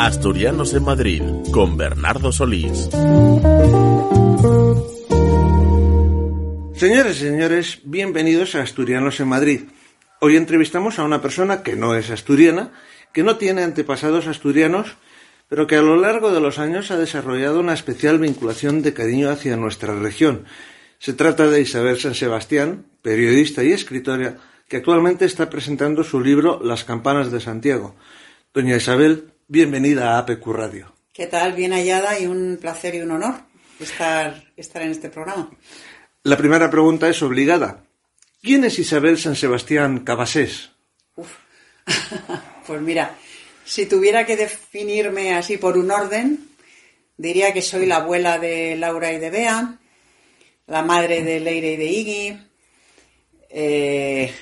Asturianos en Madrid con Bernardo Solís. Señores y señores, bienvenidos a Asturianos en Madrid. Hoy entrevistamos a una persona que no es asturiana, que no tiene antepasados asturianos, pero que a lo largo de los años ha desarrollado una especial vinculación de cariño hacia nuestra región. Se trata de Isabel San Sebastián, periodista y escritora, que actualmente está presentando su libro Las campanas de Santiago. Doña Isabel, bienvenida a APQ Radio. ¿Qué tal? Bien hallada y un placer y un honor estar, estar en este programa. La primera pregunta es obligada. ¿Quién es Isabel San Sebastián Cabasés? pues mira, si tuviera que definirme así por un orden, diría que soy la abuela de Laura y de Bea, la madre de Leire y de Iggy, eh,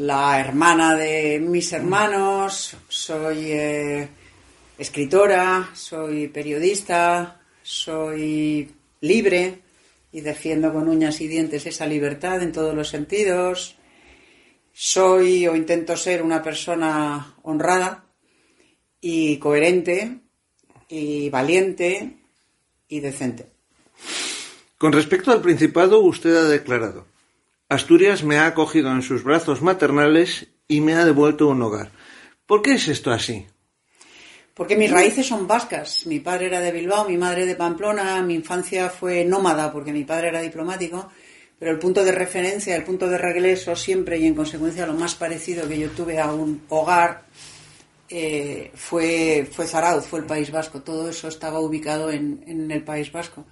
la hermana de mis hermanos, soy eh, escritora, soy periodista, soy libre y defiendo con uñas y dientes esa libertad en todos los sentidos. Soy o intento ser una persona honrada y coherente y valiente y decente. Con respecto al Principado, usted ha declarado, Asturias me ha acogido en sus brazos maternales y me ha devuelto un hogar. ¿Por qué es esto así? Porque mis raíces son vascas. Mi padre era de Bilbao, mi madre de Pamplona, mi infancia fue nómada porque mi padre era diplomático, pero el punto de referencia, el punto de regreso siempre y en consecuencia lo más parecido que yo tuve a un hogar eh, fue, fue Zarauz, fue el País Vasco. Todo eso estaba ubicado en, en el País Vasco.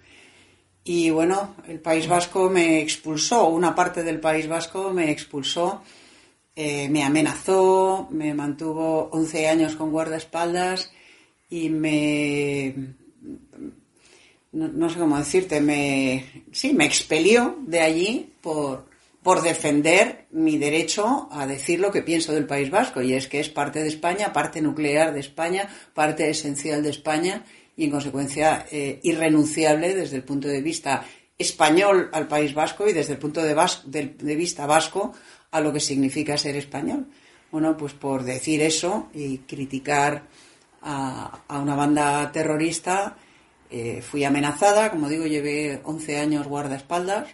Y bueno, el País Vasco me expulsó, una parte del País Vasco me expulsó, eh, me amenazó, me mantuvo 11 años con guardaespaldas y me no, sé cómo decirte, me sí, me expelió de allí por, por defender mi derecho a decir lo que pienso del País Vasco, y es que es parte de España, parte nuclear de España, parte esencial de España, y en consecuencia eh, irrenunciable desde el punto de vista español al País Vasco y desde el punto de, de, vista vasco a lo que significa ser español. Bueno, pues por decir eso y criticar a, una banda terrorista. Eh, fui amenazada, como digo, llevé 11 años guardaespaldas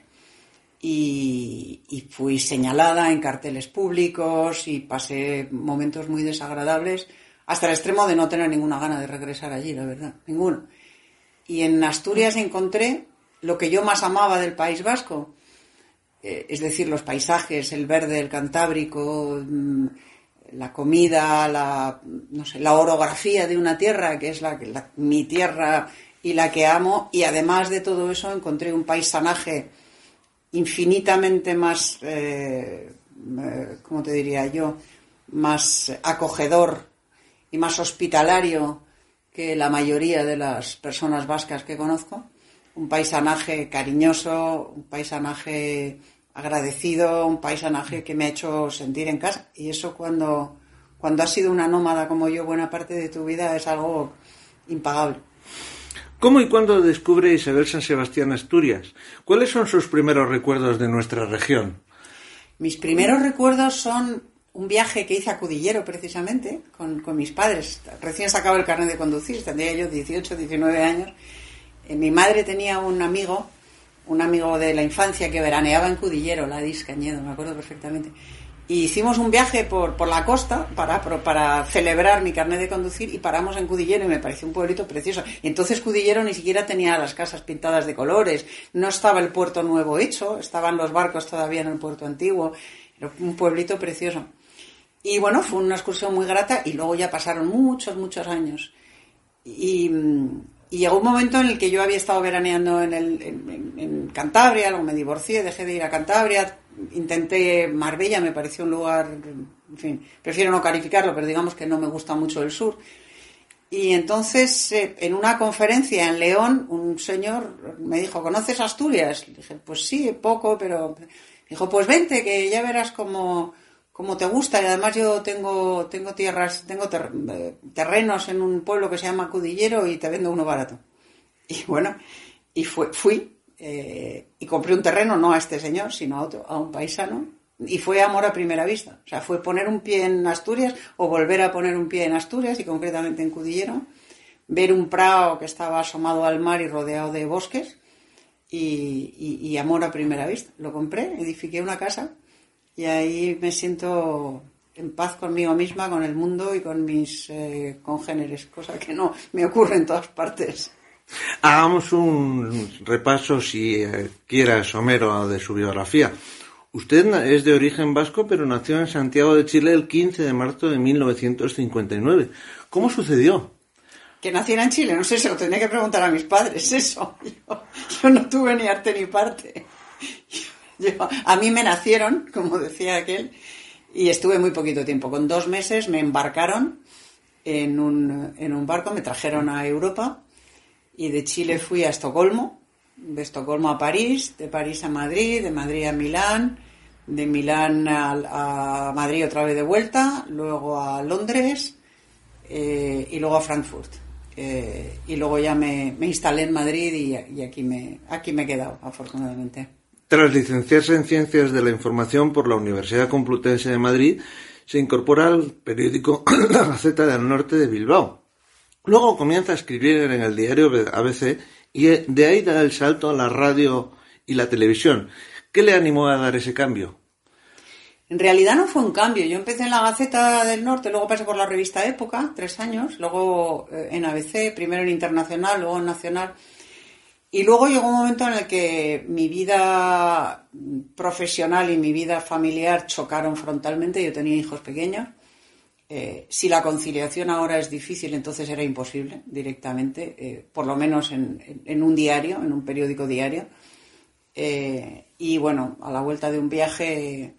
y fui señalada en carteles públicos y pasé momentos muy desagradables hasta el extremo de no tener ninguna gana de regresar allí, la verdad, ninguno. Y en Asturias encontré lo que yo más amaba del País Vasco, eh, es decir, los paisajes, el verde, el cantábrico, mm, la comida, la, no sé, la orografía de una tierra, que es la, mi tierra y la que amo, y además de todo eso encontré un paisanaje infinitamente más, eh, eh, ¿cómo te diría yo?, más acogedor y más hospitalario que la mayoría de las personas vascas que conozco. Un paisanaje cariñoso, un paisanaje agradecido, un paisanaje que me ha hecho sentir en casa. Y eso cuando, cuando has sido una nómada como yo buena parte de tu vida es algo impagable. ¿Cómo y cuándo descubre Isabel San Sebastián Asturias? ¿Cuáles son sus primeros recuerdos de nuestra región? Mis primeros recuerdos son un viaje que hice a Cudillero precisamente con, mis padres. Recién sacaba el carnet de conducir, tendría yo 18, 19 años. Eh, mi madre tenía un amigo un amigo de la infancia que veraneaba en Cudillero, la Cañedo, me acuerdo perfectamente. Y hicimos un viaje por, por la costa para, para celebrar mi carnet de conducir y paramos en Cudillero y me pareció un pueblito precioso. Y entonces Cudillero ni siquiera tenía las casas pintadas de colores, no estaba el puerto nuevo hecho, estaban los barcos todavía en el puerto antiguo, un pueblito precioso. Y bueno, fue una excursión muy grata y luego ya pasaron muchos, muchos años. Y, y llegó un momento en el que yo había estado veraneando en, Cantabria, luego me divorcié, dejé de ir a Cantabria, intenté Marbella, me pareció un lugar, en fin, prefiero no calificarlo, pero digamos que no me gusta mucho el sur. Y entonces, eh, en una conferencia en León, un señor me dijo, ¿conoces Asturias? Le dije, pues sí, poco, pero... Dijo, pues vente, que ya verás cómo como te gusta y además yo tengo tengo tierras tengo eh, terrenos en un pueblo que se llama Cudillero y te vendo uno barato y bueno y fui eh, y compré un terreno no a este señor sino a otro a un paisano Y fue amor a primera vista. O sea, fue poner un pie en Asturias o volver a poner un pie en Asturias y concretamente en Cudillero, ver un prado que estaba asomado al mar y rodeado de bosques y, amor a primera vista. Lo compré, edifiqué una casa y ahí me siento en paz conmigo misma, con el mundo y con mis eh, congéneres, cosa que no me ocurre en todas partes. Hagamos un repaso, si eh, quiera, somero, de su biografía. Usted es de origen vasco, pero nació en Santiago de Chile el 15 de marzo de 1959. ¿Cómo sucedió? Que naciera en Chile, no sé, se lo tendría que preguntar a mis padres, eso. Yo, no tuve ni arte ni parte. A mí me nacieron, como decía aquel, y estuve muy poquito tiempo. Con dos meses me embarcaron en un, en un barco, me trajeron a Europa y de Chile fui a Estocolmo, de Estocolmo a París, de París a Madrid, de Madrid a Milán, de Milán a, Madrid otra vez de vuelta, luego a Londres eh, y luego a Frankfurt. Eh, y luego ya me, instalé en Madrid y, aquí, me, aquí me he quedado, afortunadamente. Tras licenciarse en Ciencias de la Información por la Universidad Complutense de Madrid, se incorpora al periódico La Gaceta del Norte de Bilbao. Luego comienza a escribir en el diario ABC y de ahí da el salto a la radio y la televisión. ¿Qué le animó a dar ese cambio? En realidad no fue un cambio. Yo empecé en la Gaceta del Norte, luego pasé por la revista Época, tres años, luego eh, en ABC, primero en Internacional, luego en Nacional. Y luego llegó un momento en el que mi vida profesional y mi vida familiar chocaron frontalmente. Yo tenía hijos pequeños. Eh, si la conciliación ahora es difícil, entonces era imposible directamente, eh, por lo menos en, un diario, en un periódico diario. y bueno, a la vuelta de un viaje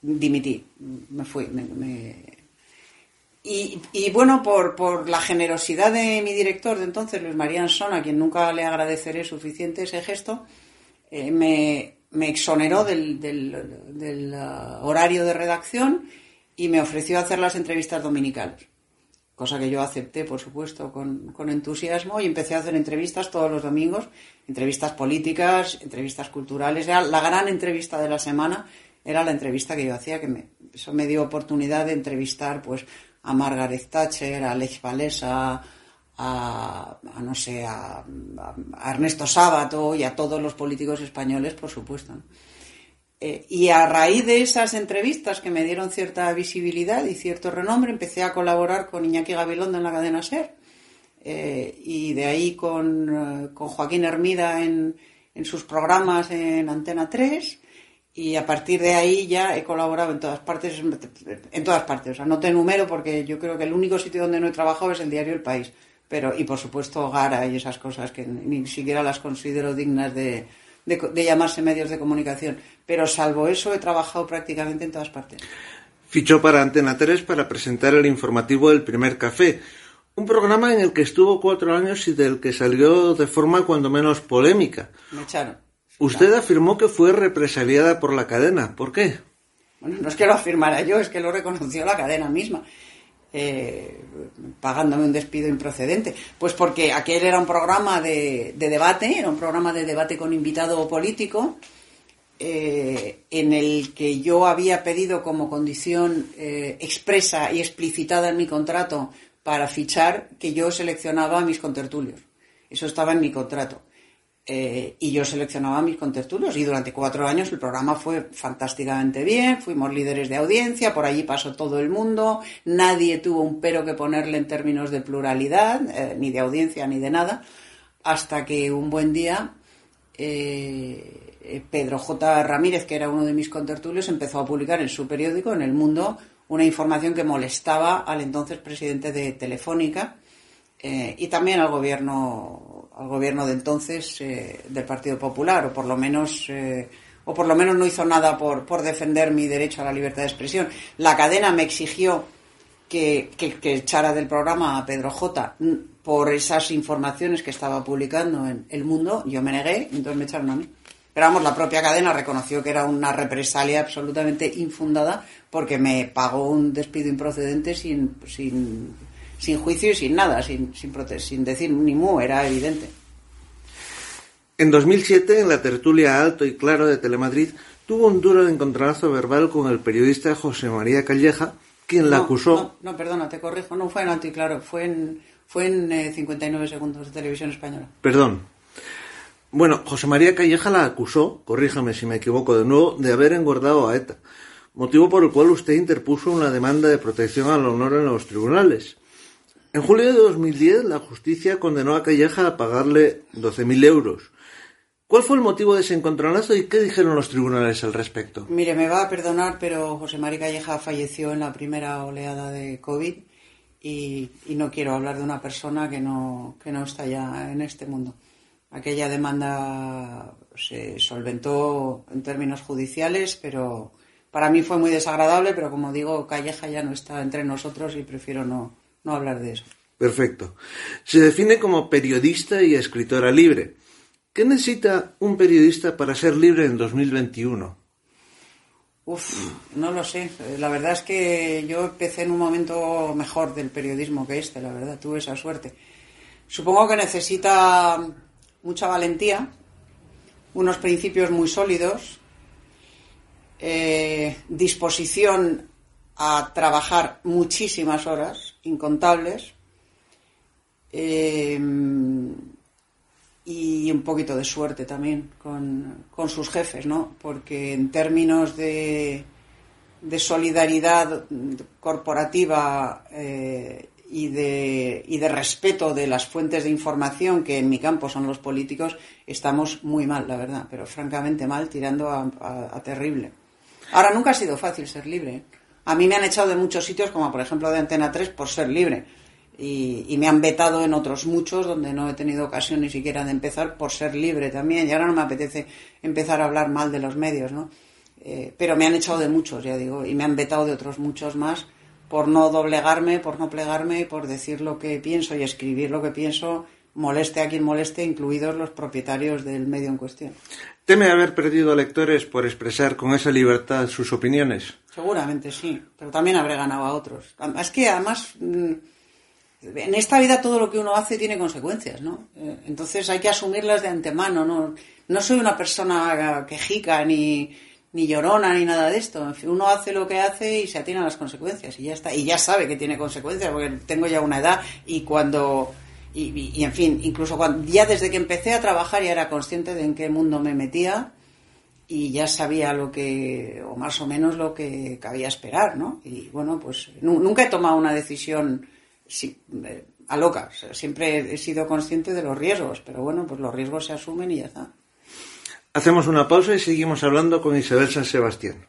dimití, me fui. Y, bueno, por, la generosidad de mi director de entonces, Luis María Ansón, a quien nunca le agradeceré suficiente ese gesto, eh, me, exoneró del, uh, horario de redacción y me ofreció hacer las entrevistas dominicales. Cosa que yo acepté, por supuesto, con, con entusiasmo y empecé a hacer entrevistas todos los domingos, entrevistas políticas, entrevistas culturales, la gran entrevista de la semana era la entrevista que yo hacía, que me, eso me dio oportunidad de entrevistar pues a Margaret Thatcher, a Lech Walesa, a, no sé, a, Ernesto Sábato y a todos los políticos españoles, por supuesto. Eh, y a raíz de esas entrevistas que me dieron cierta visibilidad y cierto renombre, empecé a colaborar con Iñaki Gabilondo en la cadena SER. Eh, y de ahí con, eh, con Joaquín Hermida en, en, sus programas en Antena 3 y a partir de ahí ya he colaborado en todas partes, en todas partes. O sea, no te enumero porque yo creo que el único sitio donde no he trabajado es el diario El País. Pero, y por supuesto Gara y esas cosas que ni siquiera las considero dignas de, de, llamarse medios de comunicación. Pero salvo eso he trabajado prácticamente en todas partes. Fichó para Antena 3 para presentar el informativo del primer café. Un programa en el que estuvo cuatro años y del que salió de forma cuando menos polémica. Me echaron. Usted afirmó que fue represaliada por la cadena. ¿Por qué? Bueno, no es que lo afirmara yo, es que lo reconoció la cadena misma. Eh, pagándome un despido improcedente. Pues porque aquel era un programa de, debate, era un programa de debate con invitado político, eh, en el que yo había pedido como condición eh, expresa y explicitada en mi contrato para fichar que yo seleccionaba a mis contertulios. Eso estaba en mi contrato. Eh, y yo seleccionaba mis contertulios y durante cuatro años el programa fue fantásticamente bien, fuimos líderes de audiencia, por allí pasó todo el mundo, nadie tuvo un pero que ponerle en términos de pluralidad, eh, ni de audiencia ni de nada, hasta que un buen día eh, Pedro J. Ramírez, que era uno de mis contertulios, empezó a publicar en su periódico, en El Mundo, una información que molestaba al entonces presidente de Telefónica y también al gobierno al gobierno de entonces eh, del Partido Popular, o por lo menos eh, o por lo menos no hizo nada por, por, defender mi derecho a la libertad de expresión. La cadena me exigió que, que, echara del programa a Pedro J por esas informaciones que estaba publicando en El Mundo. Yo me negué, entonces me echaron a mí. Pero vamos, la propia cadena reconoció que era una represalia absolutamente infundada porque me pagó un despido improcedente sin, sin sin juicio y sin nada, sin, sin, sin decir ni mu, era evidente. En 2007, en la tertulia Alto y Claro de Telemadrid, tuvo un duro encontronazo verbal con el periodista José María Calleja, quien la acusó. No, no, perdona, te corrijo, no fue en Anticlaro, fue en, fue en 59 eh, segundos de televisión española. Perdón. Bueno, José María Calleja la acusó, corríjame si me equivoco de nuevo, de haber engordado a ETA, motivo por el cual usted interpuso una demanda de protección al honor en los tribunales. En julio de 2010, la justicia condenó a Calleja a pagarle 12.000 euros. ¿Cuál fue el motivo de ese encontronazo y qué dijeron los tribunales al respecto? Mire, me va a perdonar, pero José María Calleja falleció en la primera oleada de COVID y, no quiero hablar de una persona que no, que no está ya en este mundo. Aquella demanda se solventó en términos judiciales, pero para mí fue muy desagradable, pero como digo, Calleja ya no está entre nosotros y prefiero no, no hablar de eso. Perfecto. Se define como periodista y escritora libre. ¿Qué necesita un periodista para ser libre en 2021? Uf, no lo sé. La verdad es que yo empecé en un momento mejor del periodismo que este, la verdad, tuve esa suerte. Supongo que necesita mucha valentía, unos principios muy sólidos, eh, disposición a trabajar muchísimas horas, incontables, eh, y un poquito de suerte también con, sus jefes, ¿no? Porque en términos de, de solidaridad corporativa eh, y, de, y de respeto de las fuentes de información, que en mi campo son los políticos, estamos muy mal, la verdad, pero francamente mal, tirando a, terrible. Ahora, nunca ha sido fácil ser libre. A mí me han echado de muchos sitios, como por ejemplo de Antena 3, por ser libre y, me han vetado en otros muchos donde no he tenido ocasión ni siquiera de empezar por ser libre también y ahora no me apetece empezar a hablar mal de los medios, ¿no? Eh, pero me han echado de muchos, ya digo, y me han vetado de otros muchos más por no doblegarme, por no plegarme, por decir lo que pienso y escribir lo que pienso, moleste a quien moleste, incluidos los propietarios del medio en cuestión. ¿Teme haber perdido lectores por expresar con esa libertad sus opiniones? Seguramente sí, pero también habré ganado a otros. Es que además mm, en esta vida todo lo que uno hace tiene consecuencias, ¿no? Eh, entonces hay que asumirlas de antemano, ¿no? No soy una persona quejica ni, ni llorona ni nada de esto. En fin, uno hace lo que hace y se atiene a las consecuencias y ya está. Y ya sabe que tiene consecuencias porque tengo ya una edad y cuando... Y, en fin, incluso cuando, ya desde que empecé a trabajar ya era consciente de en qué mundo me metía y ya sabía lo que, o más o menos lo que cabía esperar, ¿no? Y bueno, pues nunca he tomado una decisión eh, a loca. siempre he sido consciente de los riesgos, pero bueno, pues los riesgos se asumen y ya está. Hacemos una pausa y seguimos hablando con Isabel San Sebastián.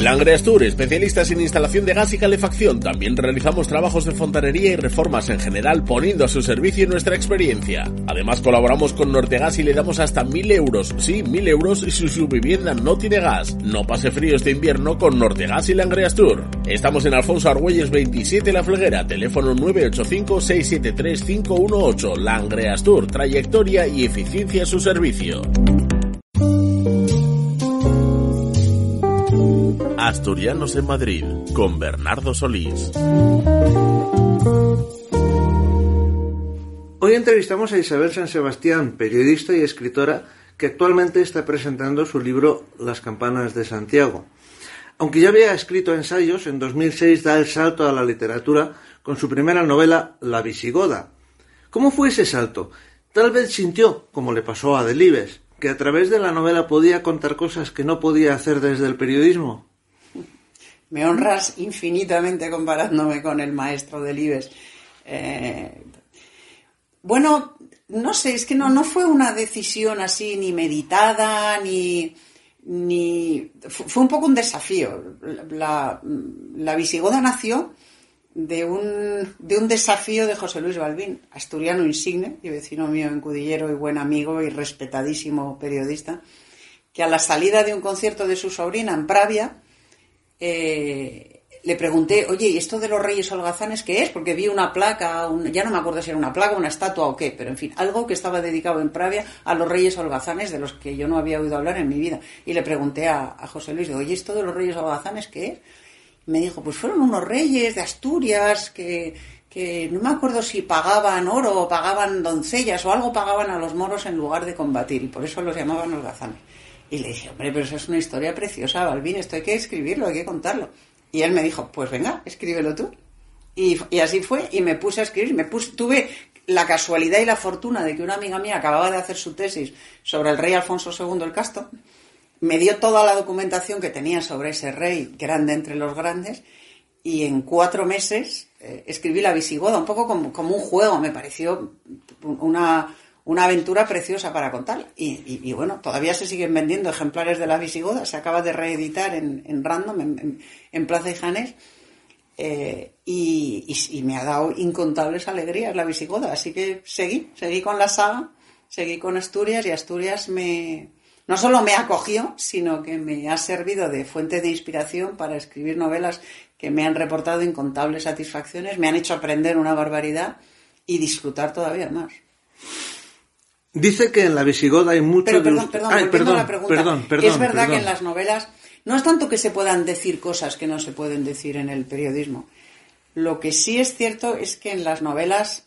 Langreas Tour, especialistas en instalación de gas y calefacción. También realizamos trabajos de fontanería y reformas en general, poniendo a su servicio nuestra experiencia. Además, colaboramos con Nortegas y le damos hasta mil euros. Sí, mil euros si su vivienda no tiene gas. No pase frío este invierno con Nortegas y Langreas Tour. Estamos en Alfonso Argüelles 27 La Fleguera, teléfono 985-673-518. Langreas Tour, trayectoria y eficiencia a su servicio. Asturianos en Madrid con Bernardo Solís. Hoy entrevistamos a Isabel San Sebastián, periodista y escritora que actualmente está presentando su libro Las campanas de Santiago. Aunque ya había escrito ensayos, en 2006 da el salto a la literatura con su primera novela La Visigoda. ¿Cómo fue ese salto? Tal vez sintió, como le pasó a Delibes, que a través de la novela podía contar cosas que no podía hacer desde el periodismo. Me honras infinitamente comparándome con el maestro del IBES. Eh, bueno, no sé, es que no, no fue una decisión así ni meditada, ni, ni... Fue un poco un desafío. La, la visigoda nació de un, de un desafío de José Luis Balbín, asturiano insigne y vecino mío en Cudillero y buen amigo y respetadísimo periodista, que a la salida de un concierto de su sobrina en Pravia eh, le pregunté, oye, ¿y esto de los reyes holgazanes qué es? Porque vi una placa, ya no me acuerdo si era una placa, una estatua o qué, pero en fin, algo que estaba dedicado en Pravia a los reyes holgazanes de los que yo no había oído hablar en mi vida. Y le pregunté a, José Luis, oye, ¿esto de los reyes holgazanes qué es? me dijo, pues fueron unos reyes de Asturias que, que no me acuerdo si pagaban oro o pagaban doncellas o algo pagaban a los moros en lugar de combatir y por eso los llamaban holgazanes. Y le dije, hombre, pero eso es una historia preciosa, Balbín, esto hay que escribirlo, hay que contarlo. Y él me dijo, pues venga, escríbelo tú. Y, y así fue, y me puse a escribir, me puse, tuve la casualidad y la fortuna de que una amiga mía acababa de hacer su tesis sobre el rey Alfonso II el Casto, me dio toda la documentación que tenía sobre ese rey grande entre los grandes y en cuatro meses eh, escribí La Visigoda, un poco como, como, un juego, me pareció una, una aventura preciosa para contar. Y, bueno, todavía se siguen vendiendo ejemplares de La Visigoda, se acaba de reeditar en, Random, en, en, Plaza y Janés. Eh, y, y, me ha dado incontables alegrías la Visigoda, así que seguí, seguí con la saga, seguí con Asturias y Asturias me, no solo me acogió, sino que me ha servido de fuente de inspiración para escribir novelas que me han reportado incontables satisfacciones, me han hecho aprender una barbaridad y disfrutar todavía más. Dice que en la Visigoda hay mucho Pero perdón, perdón, Ay, perdón, la pregunta. Perdón, perdón, es verdad que en las novelas no es tanto que se puedan decir cosas que no se pueden decir en el periodismo. Lo que sí es cierto es que en las novelas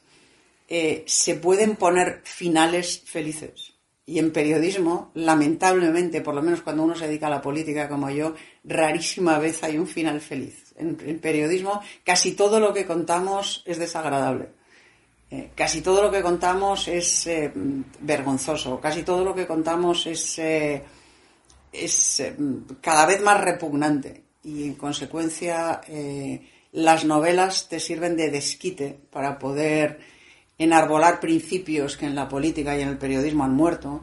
eh, se pueden poner finales felices. Y en periodismo, lamentablemente, por lo menos cuando uno se dedica a la política como yo, rarísima vez hay un final feliz. En, periodismo casi todo lo que contamos es desagradable. Eh, casi todo lo que contamos es eh, vergonzoso. Casi todo lo que contamos es, eh, es cada vez más repugnante. Y en consecuencia, las novelas te sirven de desquite para poder enarbolar principios que en la política y en el periodismo han muerto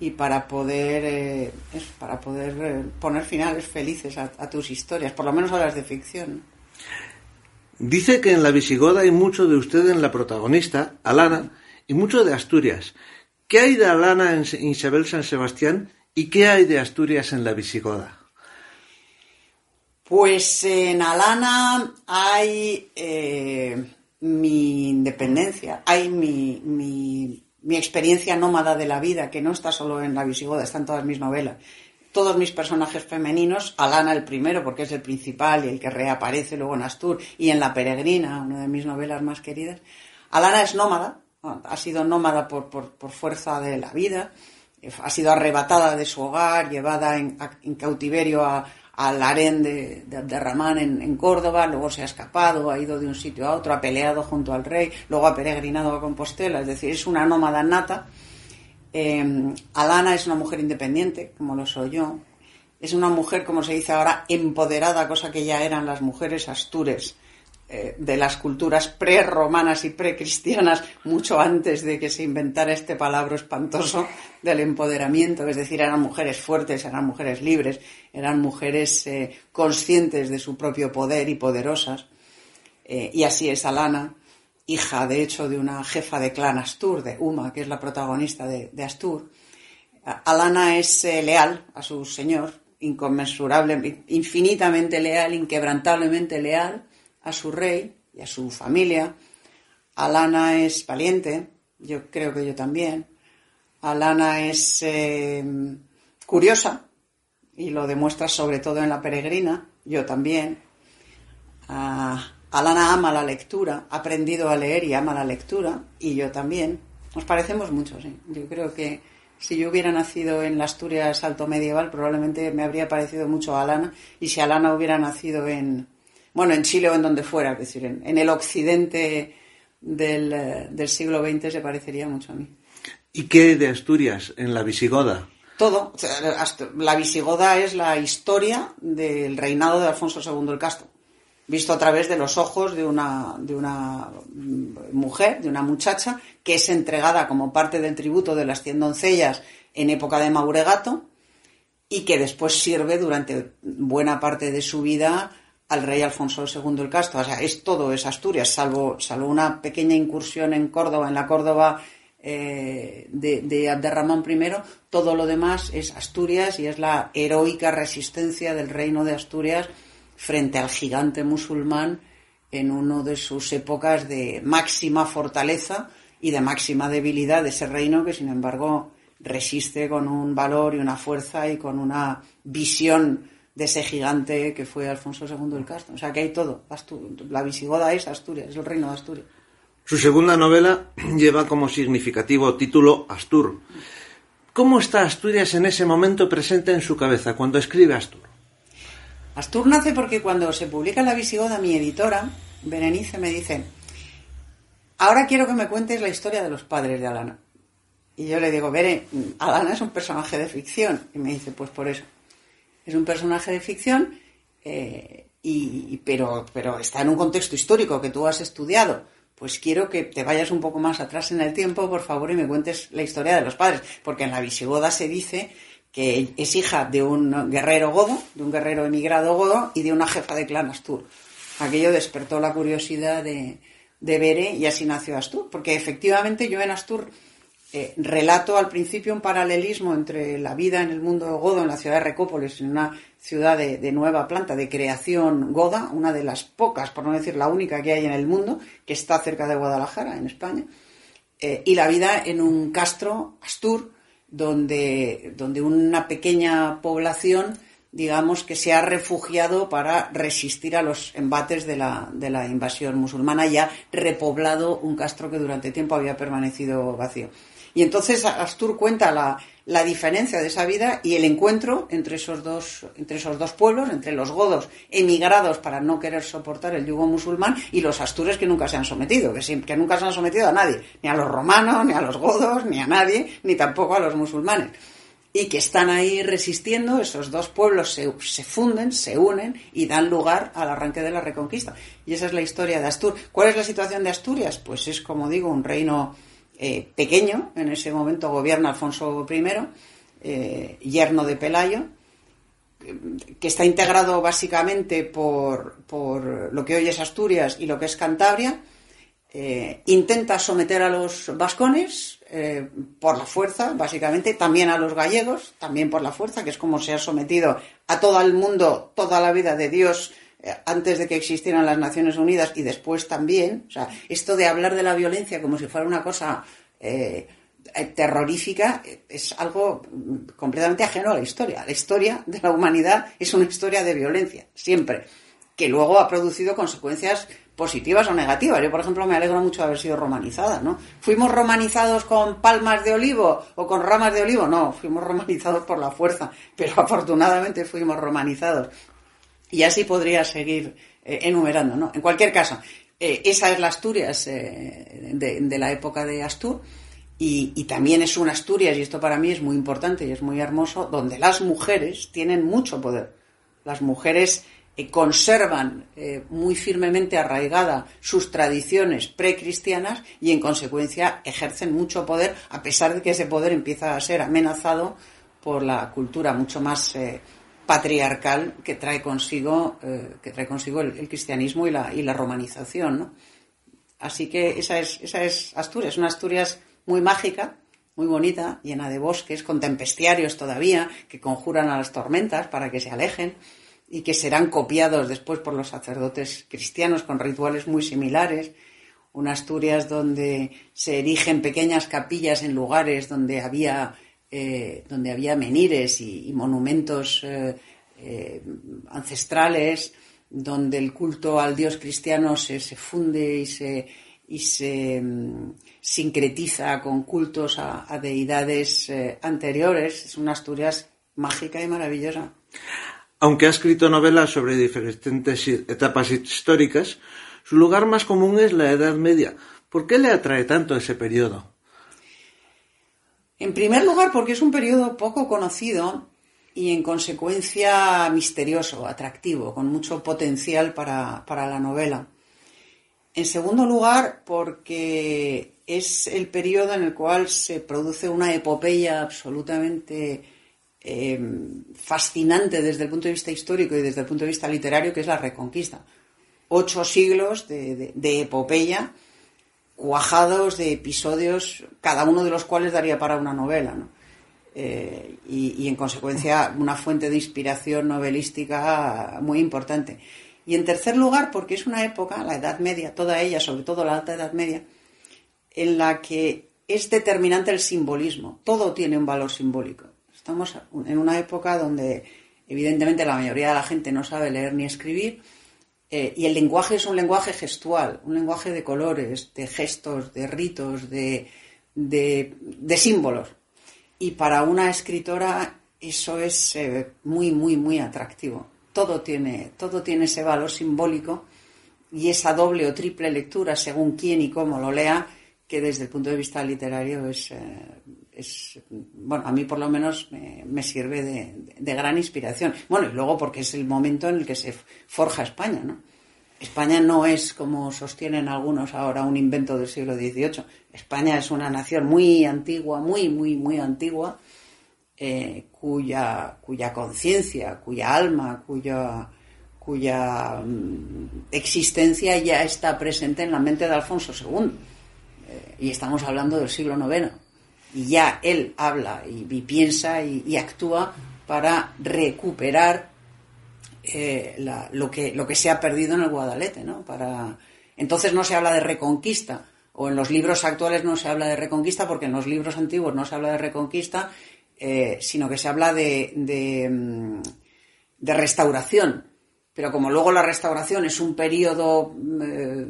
y para poder eh, para poder eh, poner finales felices a, tus historias, por lo menos a las de ficción. Dice que en la Visigoda hay mucho de usted en la protagonista, Alana, y mucho de Asturias. ¿Qué hay de Alana en Isabel San Sebastián y qué hay de Asturias en la Visigoda? Pues en Alana hay eh, mi independencia, hay mi, mi, mi, experiencia nómada de la vida, que no está solo en La Visigoda, está en todas mis novelas. Todos mis personajes femeninos, Alana el primero, porque es el principal y el que reaparece luego en Astur, y en La Peregrina, una de mis novelas más queridas. Alana es nómada, ha sido nómada por, por, fuerza de la vida, ha sido arrebatada de su hogar, llevada en, en cautiverio a, al harén de, de Ramán en, Córdoba, luego se ha escapado, ha ido de un sitio a otro, ha peleado junto al rey, luego ha peregrinado a Compostela, es decir, es una nómada nata. Eh, Alana es una mujer independiente, como lo soy yo. Es una mujer, como se dice ahora, empoderada, cosa que ya eran las mujeres astures eh, de las culturas pre-romanas y pre-cristianas mucho antes de que se inventara este palabra espantoso del empoderamiento, es decir, eran mujeres fuertes, eran mujeres libres, eran mujeres eh, conscientes de su propio poder y poderosas. Eh, y así es Alana, hija de hecho de una jefa de clan Astur, de Uma, que es la protagonista de, Astur. Alana es leal a su señor, inconmensurable, infinitamente leal, inquebrantablemente leal, a su rey y a su familia. Alana es valiente, yo creo que yo también. Alana es eh, curiosa y lo demuestra sobre todo en la peregrina, yo también. Ah, Alana ama la lectura, ha aprendido a leer y ama la lectura, y yo también. Nos parecemos mucho, sí. Yo creo que si yo hubiera nacido en la Asturias alto medieval, probablemente me habría parecido mucho a Alana, y si Alana hubiera nacido en, bueno, en Chile o en donde fuera, es decir, en, el occidente del, eh, del, siglo XX se parecería mucho a mí. ¿Y qué de Asturias en la Visigoda? Todo. La Visigoda es la historia del reinado de Alfonso II el Casto, visto a través de los ojos de una, de una mujer, de una muchacha, que es entregada como parte del tributo de las cien doncellas en época de Mauregato y que después sirve durante buena parte de su vida al rey Alfonso II el Casto. O sea, es todo es Asturias, salvo, salvo una pequeña incursión en Córdoba, en la Córdoba eh, de, de I, todo lo demás es Asturias y es la heroica resistencia del reino de Asturias frente al gigante musulmán en una de sus épocas de máxima fortaleza y de máxima debilidad de ese reino que, sin embargo, resiste con un valor y una fuerza y con una visión de ese gigante que fue Alfonso II el Castro. O sea, que hay todo. la visigoda es Asturias, es el reino de Asturias. Su segunda novela lleva como significativo título Astur. ¿Cómo está Asturias en ese momento presente en su cabeza cuando escribe Astur? Astur nace porque cuando se publica La Visigoda, mi editora, Berenice, me dice, ahora quiero que me cuentes la historia de los padres de Alana. Y yo le digo, Bere, Alana es un personaje de ficción. Y me dice, pues por eso. Es un personaje de ficción, eh, y, pero, pero está en un contexto histórico que tú has estudiado. Pues quiero que te vayas un poco más atrás en el tiempo, por favor, y me cuentes la historia de los padres. Porque en la visigoda se dice que es hija de un guerrero godo, de un guerrero emigrado godo y de una jefa de clan Astur. Aquello despertó la curiosidad de, de Bere y así nació Astur, porque efectivamente yo en Astur eh, relato al principio un paralelismo entre la vida en el mundo godo en la ciudad de Recópolis, en una ciudad de, nueva planta, de creación goda, una de las pocas, por no decir la única que hay en el mundo, que está cerca de Guadalajara, en España, eh, y la vida en un castro, Astur, donde, donde una pequeña población, digamos, que se ha refugiado para resistir a los embates de la, de la invasión musulmana y ha repoblado un castro que durante tiempo había permanecido vacío. Y entonces Astur cuenta la, la diferencia de esa vida y el encuentro entre esos dos, entre esos dos pueblos, entre los godos emigrados para no querer soportar el yugo musulmán y los astures que nunca se han sometido, que, que nunca se han sometido a nadie, ni a los romanos, ni a los godos, ni a nadie, ni tampoco a los musulmanes. Y que están ahí resistiendo, esos dos pueblos se, se funden, se unen y dan lugar al arranque de la reconquista. Y esa es la historia de Astur. ¿Cuál es la situación de Asturias? Pues es, como digo, un reino eh, pequeño, en ese momento gobierna Alfonso I, eh, yerno de Pelayo, que está integrado básicamente por, lo que hoy es Asturias y lo que es Cantabria, eh, intenta someter a los vascones por la fuerza, básicamente, también a los gallegos, también por la fuerza, que es como se ha sometido a todo el mundo toda la vida de Dios eh, antes de que existieran las Naciones Unidas y después también. O sea, esto de hablar de la violencia como si fuera una cosa eh, terrorífica es algo completamente ajeno a la historia. La historia de la humanidad es una historia de violencia, siempre, que luego ha producido consecuencias positivas o negativas. Yo, por ejemplo, me alegro mucho de haber sido romanizada, ¿no? ¿Fuimos romanizados con palmas de olivo o con ramas de olivo? No, fuimos romanizados por la fuerza, pero afortunadamente fuimos romanizados. Y así podría seguir eh, enumerando, ¿no? En cualquier caso, eh, esa es la Asturias eh, de, la época de Astur. Y, también es una Asturias, y esto para mí es muy importante y es muy hermoso, donde las mujeres tienen mucho poder. Las mujeres conservan muy firmemente arraigada sus tradiciones precristianas y en consecuencia ejercen mucho poder, a pesar de que ese poder empieza a ser amenazado por la cultura mucho más patriarcal que trae consigo, eh, que trae consigo el, cristianismo y la, y la romanización. Así que esa es, esa es Asturias, una Asturias muy mágica, muy bonita, llena de bosques, con tempestiarios todavía, que conjuran a las tormentas para que se alejen y que serán copiados después por los sacerdotes cristianos con rituales muy similares. Una Asturias donde se erigen pequeñas capillas en lugares donde había eh, donde había menires y, monumentos eh, eh, ancestrales, donde el culto al dios cristiano se, funde y se, y se mm, sincretiza con cultos a, deidades anteriores. Es una Asturias mágica y maravillosa. Aunque ha escrito novelas sobre diferentes etapas históricas, su lugar más común es la Edad Media. ¿Por qué le atrae tanto ese periodo? En primer lugar, porque es un periodo poco conocido y en consecuencia misterioso, atractivo, con mucho potencial para, la novela. En segundo lugar, porque es el periodo en el cual se produce una epopeya absolutamente em, fascinante desde el punto de vista histórico y desde el punto de vista literario, que es la Reconquista. Ocho siglos de, epopeya, cuajados de episodios, cada uno de los cuales daría para una novela. Eh, y, en consecuencia una fuente de inspiración novelística muy importante. Y en tercer lugar, porque es una época, la Edad Media, toda ella, sobre todo la Alta Edad Media, en la que es determinante el simbolismo. Todo tiene un valor simbólico. Estamos en una época donde evidentemente la mayoría de la gente no sabe leer ni escribir eh, y el lenguaje es un lenguaje gestual, un lenguaje de colores, de gestos, de ritos, de, símbolos. Y para una escritora eso es eh, muy, muy, muy atractivo. Todo tiene, todo tiene ese valor simbólico y esa doble o triple lectura, según quién y cómo lo lea, que desde el punto de vista literario es, eh, bueno, a mí por lo menos me, sirve de, gran inspiración. Bueno, y luego porque es el momento en el que se forja España, ¿no? España no es, como sostienen algunos ahora, un invento del siglo XVIII. España es una nación muy antigua, muy, muy, muy antigua, eh, cuya, conciencia, cuya alma, cuya, mm, existencia ya está presente en la mente de Alfonso II y estamos hablando del siglo IX. Y ya él habla y, piensa y, actúa para recuperar eh, lo, que, lo que se ha perdido en el Guadalete. ¿no? Para... Entonces no se habla de reconquista, o en los libros actuales no se habla de reconquista, porque en los libros antiguos no se habla de reconquista, eh, sino que se habla de, de, mm, de, restauración. Pero como luego la restauración es un periodo eh,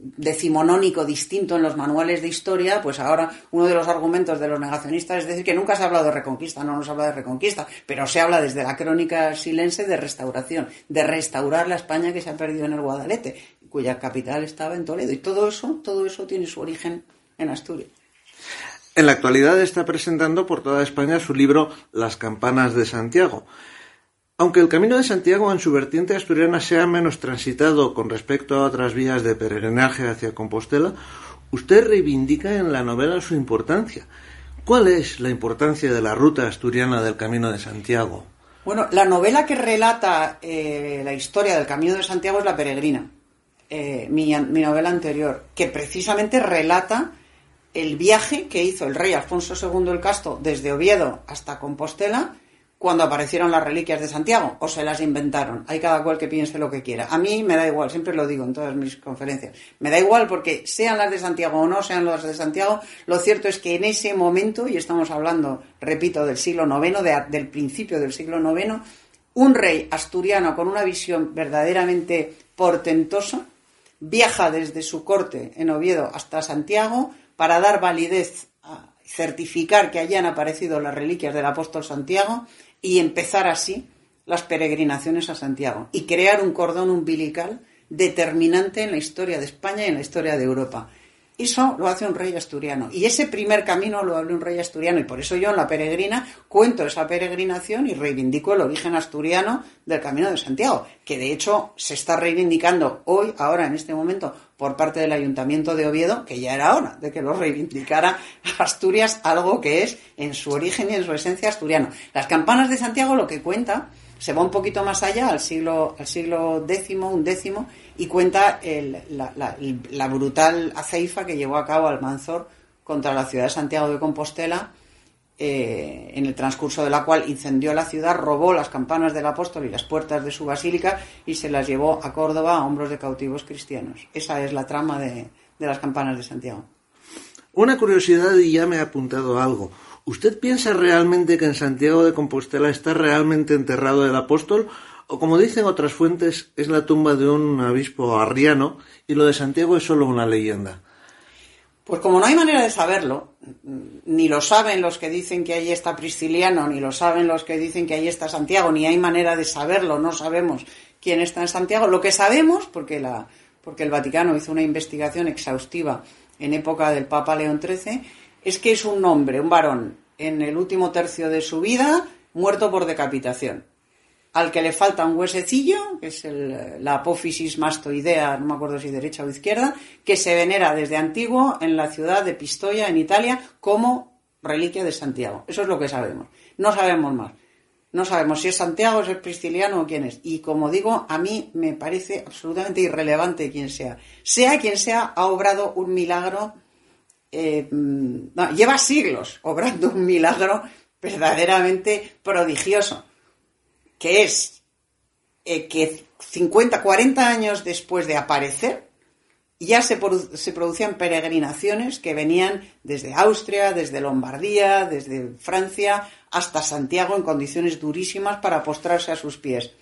decimonónico distinto en los manuales de historia, pues ahora uno de los argumentos de los negacionistas es decir que nunca se ha hablado de reconquista, no nos habla de reconquista, pero se habla desde la crónica silense de restauración, de restaurar la España que se ha perdido en el Guadalete, cuya capital estaba en Toledo. Y todo eso, todo eso tiene su origen en Asturias. En la actualidad está presentando por toda España su libro Las campanas de Santiago. Aunque el Camino de Santiago en su vertiente asturiana sea menos transitado con respecto a otras vías de peregrinaje hacia Compostela, usted reivindica en la novela su importancia. ¿Cuál es la importancia de la ruta asturiana del Camino de Santiago? Bueno, la novela que relata eh, la historia del Camino de Santiago es La Peregrina, eh, mi, mi novela anterior, que precisamente relata el viaje que hizo el rey Alfonso II el Casto desde Oviedo hasta Compostela cuando aparecieron las reliquias de Santiago o se las inventaron. Hay cada cual que piense lo que quiera. A mí me da igual, siempre lo digo en todas mis conferencias. Me da igual porque sean las de Santiago o no sean las de Santiago, lo cierto es que en ese momento, y estamos hablando, repito, del siglo IX, del principio del siglo IX, un rey asturiano con una visión verdaderamente portentosa viaja desde su corte en Oviedo hasta Santiago para dar validez certificar que hayan aparecido las reliquias del apóstol Santiago y empezar así las peregrinaciones a Santiago y crear un cordón umbilical determinante en la historia de España y en la historia de Europa. Eso lo hace un rey asturiano. Y ese primer camino lo habla un rey asturiano. Y por eso yo en la peregrina cuento esa peregrinación y reivindico el origen asturiano del Camino de Santiago, que de hecho se está reivindicando hoy, ahora, en este momento, por parte del Ayuntamiento de Oviedo, que ya era hora de que lo reivindicara Asturias, algo que es en su origen y en su esencia asturiano. Las campanas de Santiago lo que cuenta se va un poquito más allá, al siglo, al siglo X, y cuenta la, brutal aceifa que llevó a cabo Almanzor contra la ciudad de Santiago de Compostela, eh, en el transcurso de la cual incendió la ciudad, robó las campanas del apóstol y las puertas de su basílica y se las llevó a Córdoba a hombros de cautivos cristianos. Esa es la trama de, de las campanas de Santiago. Una curiosidad y ya me he apuntado algo. ¿Usted piensa realmente que en Santiago de Compostela está realmente enterrado el apóstol? O como dicen otras fuentes, es la tumba de un obispo arriano y lo de Santiago es solo una leyenda. Pues como no hay manera de saberlo, ni lo saben los que dicen que ahí está Prisciliano, ni lo saben los que dicen que ahí está Santiago, ni hay manera de saberlo, no sabemos quién está en Santiago. Lo que sabemos, porque, la, porque el Vaticano hizo una investigación exhaustiva en época del Papa León XIII, es que es un hombre, un varón, en el último tercio de su vida, muerto por decapitación, al que le falta un huesecillo, que es la apófisis mastoidea, no me acuerdo si derecha o izquierda, que se venera desde antiguo en la ciudad de Pistoia, en Italia, como reliquia de Santiago. Eso es lo que sabemos. No sabemos más. no sabemos si es Santiago, si es Prisciliano o quién es. Y como digo, a mí me parece absolutamente irrelevante quién sea. Sea quien sea, ha obrado un milagro. Eh, mm, lleva siglos obrando un milagro verdaderamente prodigioso, que es eh, que 50, 40 años después de aparecer, ya se, producían peregrinaciones que venían desde Austria, desde Lombardía, desde Francia hasta Santiago en condiciones durísimas para postrarse a sus pies.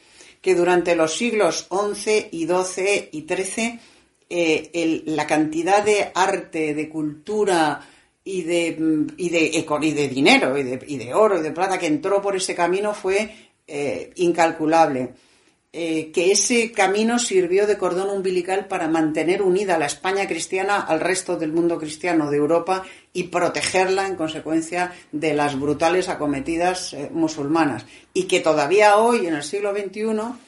Que durante los siglos XI y XII y XIII eh, la cantidad de arte, de cultura y de, y de, y de dinero y de, oro y de plata que entró por ese camino fue eh, incalculable. Eh, que ese camino sirvió de cordón umbilical para mantener unida la España cristiana al resto del mundo cristiano de Europa y protegerla en consecuencia de las brutales acometidas musulmanas. Y que todavía hoy, en el siglo XXI,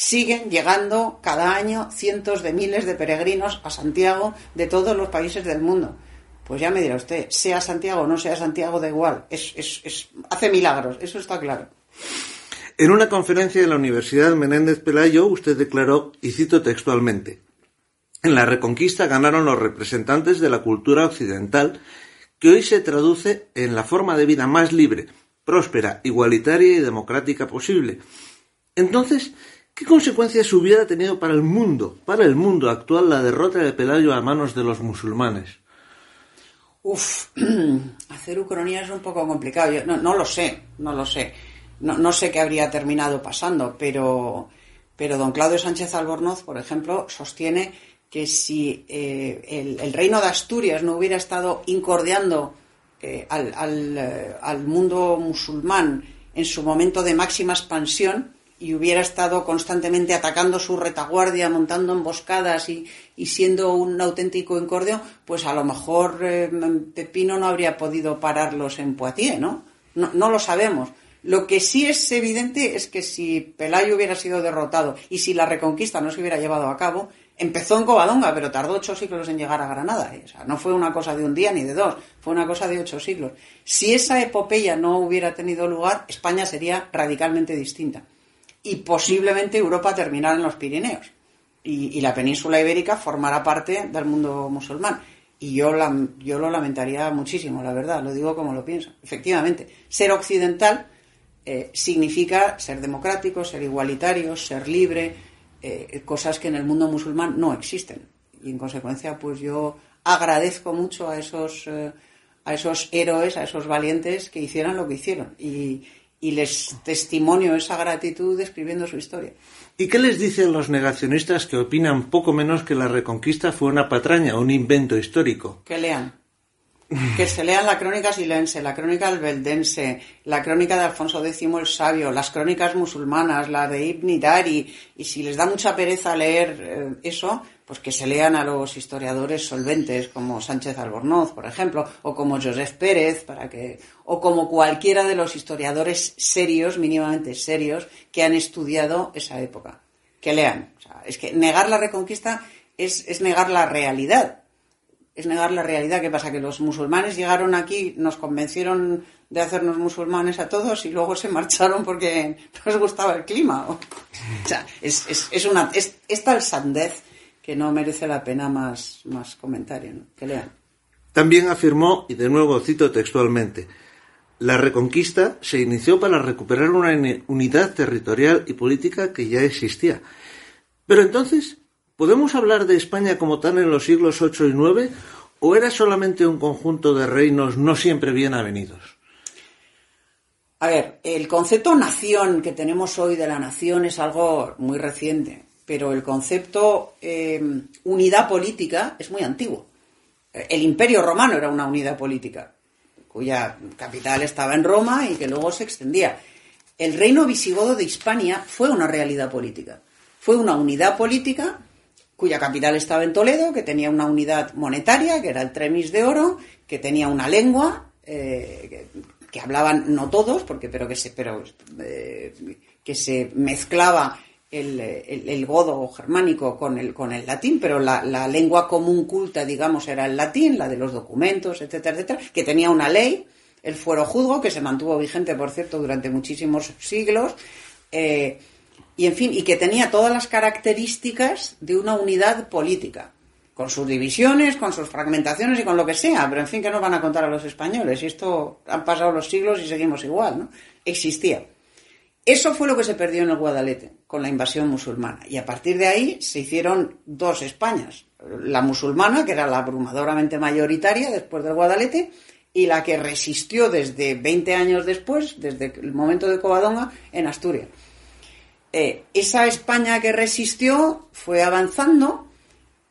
siguen llegando cada año cientos de miles de peregrinos a Santiago de todos los países del mundo. Pues ya me dirá usted, sea Santiago o no sea Santiago, da igual. hace milagros, eso está claro. En una conferencia de la Universidad Menéndez Pelayo, usted declaró, y cito textualmente, en la Reconquista ganaron los representantes de la cultura occidental, que hoy se traduce en la forma de vida más libre, próspera, igualitaria y democrática posible. Entonces, ¿qué consecuencias hubiera tenido para el mundo, para el mundo actual, la derrota de Pelayo a manos de los musulmanes? Uf, hacer ucronía es un poco complicado. no, no lo sé, no lo sé no, sé qué habría terminado pasando, pero, pero don Claudio Sánchez Albornoz, por ejemplo, sostiene que si eh, el, reino de Asturias no hubiera estado incordiando eh, eh, al, mundo musulmán en su momento de máxima expansión y hubiera estado constantemente atacando su retaguardia, montando emboscadas y, siendo un auténtico incordio, pues a lo mejor Pepino no habría podido pararlos en Poitiers, ¿no? No, no lo sabemos. Lo que sí es evidente es que si Pelayo hubiera sido derrotado y si la reconquista no se hubiera llevado a cabo, empezó en Covadonga, pero tardó ocho siglos en llegar a Granada. O sea, no fue una cosa de un día ni de dos, fue una cosa de ocho siglos. Si esa epopeya no hubiera tenido lugar, España sería radicalmente distinta. Y posiblemente Europa terminara en los Pirineos. Y, la península ibérica formará parte del mundo musulmán. Y yo, yo lo lamentaría muchísimo, la verdad, lo digo como lo pienso. Efectivamente, ser occidental eh, significa ser democrático, ser igualitario, ser libre, eh, cosas que en el mundo musulmán no existen. Y en consecuencia, pues yo agradezco mucho a esos, eh, a esos héroes, a esos valientes que hicieran lo que hicieron. Y, y les testimonio esa gratitud escribiendo su historia. ¿Y qué les dicen los negacionistas que opinan poco menos que la reconquista fue una patraña, un invento histórico? Que lean que se lean la crónica silense, la crónica albeldense, la crónica de Alfonso X el Sabio, las crónicas musulmanas, la de Ibn Dari, y si les da mucha pereza leer eh, eso, pues que se lean a los historiadores solventes como Sánchez Albornoz, por ejemplo, o como Joseph Pérez, para que, o como cualquiera de los historiadores serios, mínimamente serios, que han estudiado esa época. Que lean. es que negar la reconquista es, es negar la realidad es negar la realidad. ¿Qué pasa? Que los musulmanes llegaron aquí, nos convencieron de hacernos musulmanes a todos y luego se marcharon porque no les gustaba el clima. O sea, es, es, es, una, es, tal sandez que no merece la pena más, más comentario, que lean. También afirmó, y de nuevo cito textualmente, la reconquista se inició para recuperar una unidad territorial y política que ya existía. Pero entonces, ¿Podemos hablar de España como tal en los siglos VIII y IX o era solamente un conjunto de reinos no siempre bien avenidos? A ver, el concepto nación que tenemos hoy de la nación es algo muy reciente, pero el concepto eh, unidad política es muy antiguo. El imperio romano era una unidad política, cuya capital estaba en Roma y que luego se extendía. El reino visigodo de Hispania fue una realidad política. Fue una unidad política cuya capital estaba en Toledo, que tenía una unidad monetaria, que era el tremis de oro, que tenía una lengua, eh, que, hablaban no todos, porque pero que se, pero, eh, que se mezclaba el, godo germánico con el, con el latín, pero la, la, lengua común culta, digamos, era el latín, la de los documentos, etcétera, etcétera, que tenía una ley, el fuero juzgo, que se mantuvo vigente, por cierto, durante muchísimos siglos, eh, y en fin, y que tenía todas las características de una unidad política, con sus divisiones, con sus fragmentaciones y con lo que sea, pero en fin, que nos van a contar a los españoles? Y esto han pasado los siglos y seguimos igual, ¿no? Existía. Eso fue lo que se perdió en el Guadalete con la invasión musulmana. Y a partir de ahí se hicieron dos Españas. La musulmana, que era la abrumadoramente mayoritaria después del Guadalete, y la que resistió desde 20 años después, desde el momento de Covadonga, en Asturias. Eh, esa España que resistió fue avanzando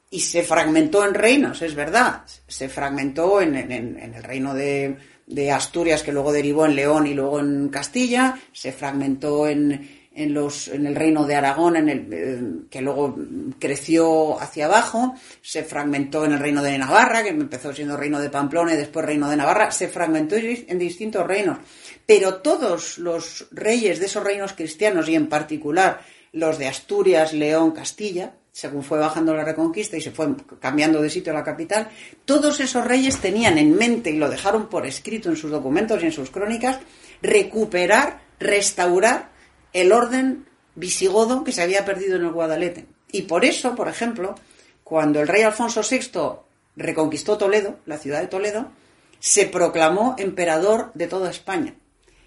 y se fragmentó en reinos, es verdad. Se fragmentó en el reino de, de Asturias, que luego derivó en León y luego en Castilla, se fragmentó en, en, los, en el reino de Aragón, en el, eh, que luego creció hacia abajo, se fragmentó en el reino de Navarra, que empezó siendo reino de Pamplona y después reino de Navarra, se fragmentó en distintos reinos. Pero todos los reyes de esos reinos cristianos, y en particular los de Asturias, León, Castilla, según fue bajando la reconquista y se fue cambiando de sitio la capital, todos esos reyes tenían en mente, y lo dejaron por escrito en sus documentos y en sus crónicas, recuperar, restaurar el orden visigodo que se había perdido en el Guadalete. Y por eso, por ejemplo, cuando el rey Alfonso VI reconquistó Toledo, la ciudad de Toledo, se proclamó emperador de toda España.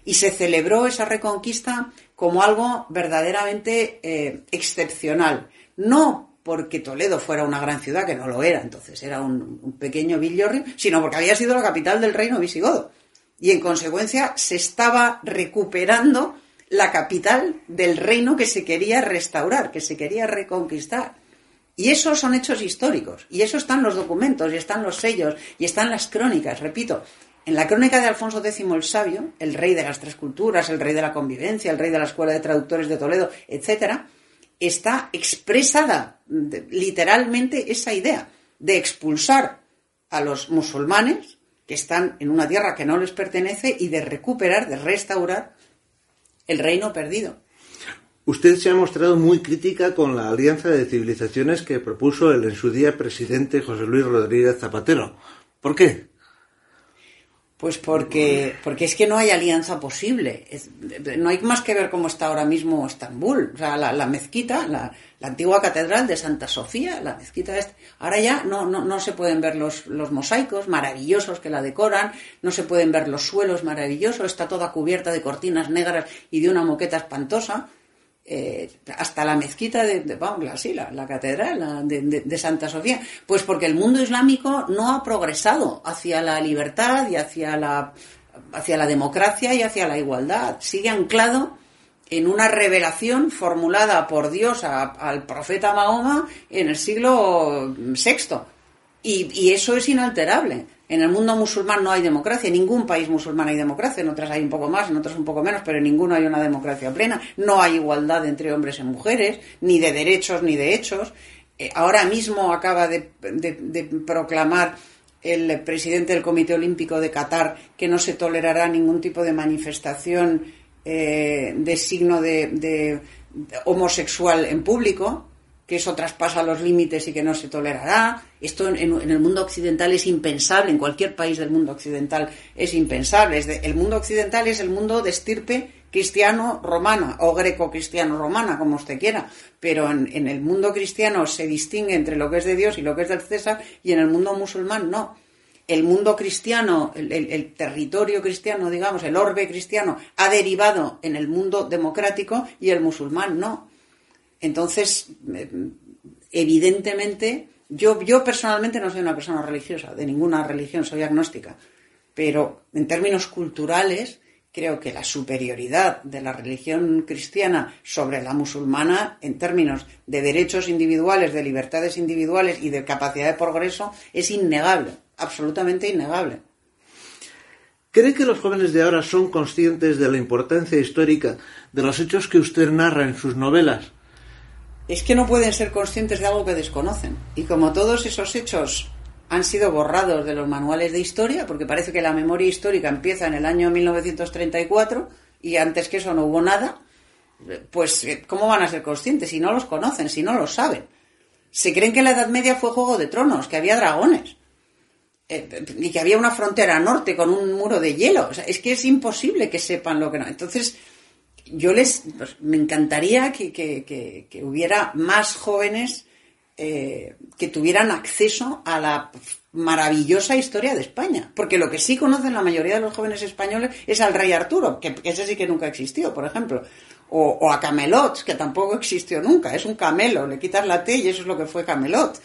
Y se celebró esa reconquista como algo verdaderamente eh, excepcional no porque Toledo fuera una gran ciudad, que no lo era, entonces era un, pequeño villorrio, sino porque había sido la capital del reino visigodo. Y en consecuencia se estaba recuperando la capital del reino que se quería restaurar, que se quería reconquistar. Y esos son hechos históricos. Y eso están los documentos, y están los sellos, y están las crónicas. Repito, en la crónica de Alfonso X el Sabio, el rey de las tres culturas, el rey de la convivencia, el rey de la Escuela de Traductores de Toledo, etcétera, está expresada literalmente esa idea de expulsar a los musulmanes que están en una tierra que no les pertenece y de recuperar, de restaurar el reino perdido. Usted se ha mostrado muy crítica con la alianza de civilizaciones que propuso el en su día presidente José Luis Rodríguez Zapatero. ¿Por qué? Pues porque, porque es que no hay alianza posible. no hay más que ver cómo está ahora mismo Estambul. O sea, la, mezquita, la, antigua catedral de Santa Sofía, la mezquita este. Ahora ya no, no, no se pueden ver los, los mosaicos maravillosos que la decoran, no se pueden ver los suelos maravillosos, está toda cubierta de cortinas negras y de una moqueta espantosa. Eh, hasta la mezquita de, de la, catedral de, Santa Sofía. Pues porque el mundo islámico no ha progresado hacia la libertad y hacia la, hacia la democracia y hacia la igualdad. Sigue anclado en una revelación formulada por Dios al profeta Mahoma en el siglo VI. y eso es inalterable. En el mundo musulmán no hay democracia, en ningún país musulmán hay democracia, en otras hay un poco más, en otros un poco menos, pero en ninguno hay una democracia plena. No hay igualdad entre hombres y mujeres, ni de derechos ni de hechos. Eh, ahora mismo acaba de, proclamar el presidente del Comité Olímpico de Qatar que no se tolerará ningún tipo de manifestación eh, de signo de homosexual en público que eso traspasa los límites y que no se tolerará. Esto en, el mundo occidental es impensable, en cualquier país del mundo occidental es impensable. el mundo occidental es el mundo de estirpe cristiano-romana o greco-cristiano-romana, como usted quiera. Pero en, el mundo cristiano se distingue entre lo que es de Dios y lo que es del César y en el mundo musulmán no. El mundo cristiano, el territorio cristiano, digamos, el orbe cristiano, ha derivado en el mundo democrático y el musulmán no. Entonces, eh, evidentemente, yo, yo personalmente no soy una persona religiosa, de ninguna religión, soy agnóstica, pero en términos culturales creo que la superioridad de la religión cristiana sobre la musulmana en términos de derechos individuales, de libertades individuales y de capacidad de progreso es innegable, absolutamente innegable. ¿Cree que los jóvenes de ahora son conscientes de la importancia histórica de los hechos que usted narra en sus novelas? Es que no pueden ser conscientes de algo que desconocen. Y como todos esos hechos han sido borrados de los manuales de historia, porque parece que la memoria histórica empieza en el año 1934 y antes que eso no hubo nada, pues eh, ¿cómo van a ser conscientes si no los conocen, si no los saben? Se creen que la Edad Media fue Juego de Tronos, que había dragones. eh, y que había una frontera norte con un muro de hielo. O sea, es que es imposible que sepan lo que no. Entonces, yo les pues, me encantaría que, que, que, hubiera más jóvenes eh, que tuvieran acceso a la maravillosa historia de España. Porque lo que sí conocen la mayoría de los jóvenes españoles es al rey Arturo, que ese sí que nunca existió, por ejemplo. O, o a Camelot, que tampoco existió nunca. Es un camelo, le quitas la T y eso es lo que fue Camelot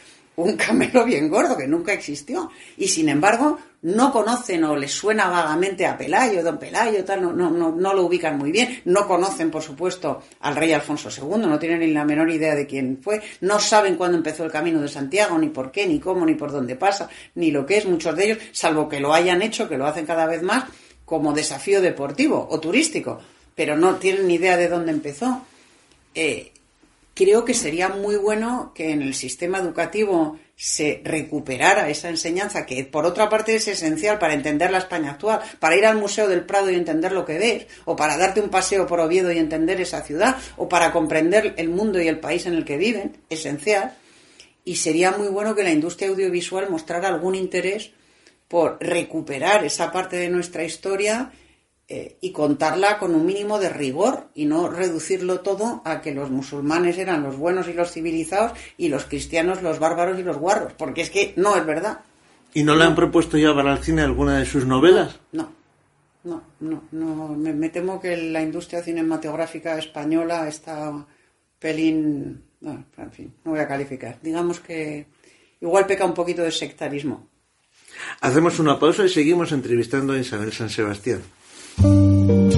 un camelo bien gordo que nunca existió. Y sin embargo, no conocen o les suena vagamente a Pelayo, don Pelayo, tal, no, no, no, no, lo ubican muy bien. No conocen, por supuesto, al rey Alfonso II, no tienen ni la menor idea de quién fue. No saben cuándo empezó el camino de Santiago, ni por qué, ni cómo, ni por dónde pasa, ni lo que es, muchos de ellos, salvo que lo hayan hecho, que lo hacen cada vez más, como desafío deportivo o turístico, pero no tienen ni idea de dónde empezó. Eh, creo que sería muy bueno que en el sistema educativo se recuperara esa enseñanza que por otra parte es esencial para entender la España actual, para ir al Museo del Prado y entender lo que ves, o para darte un paseo por Oviedo y entender esa ciudad, o para comprender el mundo y el país en el que viven, esencial. Y sería muy bueno que la industria audiovisual mostrara algún interés por recuperar esa parte de nuestra historia eh, y contarla con un mínimo de rigor y no reducirlo todo a que los musulmanes eran los buenos y los civilizados y los cristianos los bárbaros y los guarros, porque es que no es verdad. ¿Y no, le han propuesto ya para el cine alguna de sus novelas? No, no, no, no. Me, temo que la industria cinematográfica española está pelín... en fin, no voy a calificar. Digamos que igual peca un poquito de sectarismo. Hacemos una pausa y seguimos entrevistando a Isabel San Sebastián. Thank you.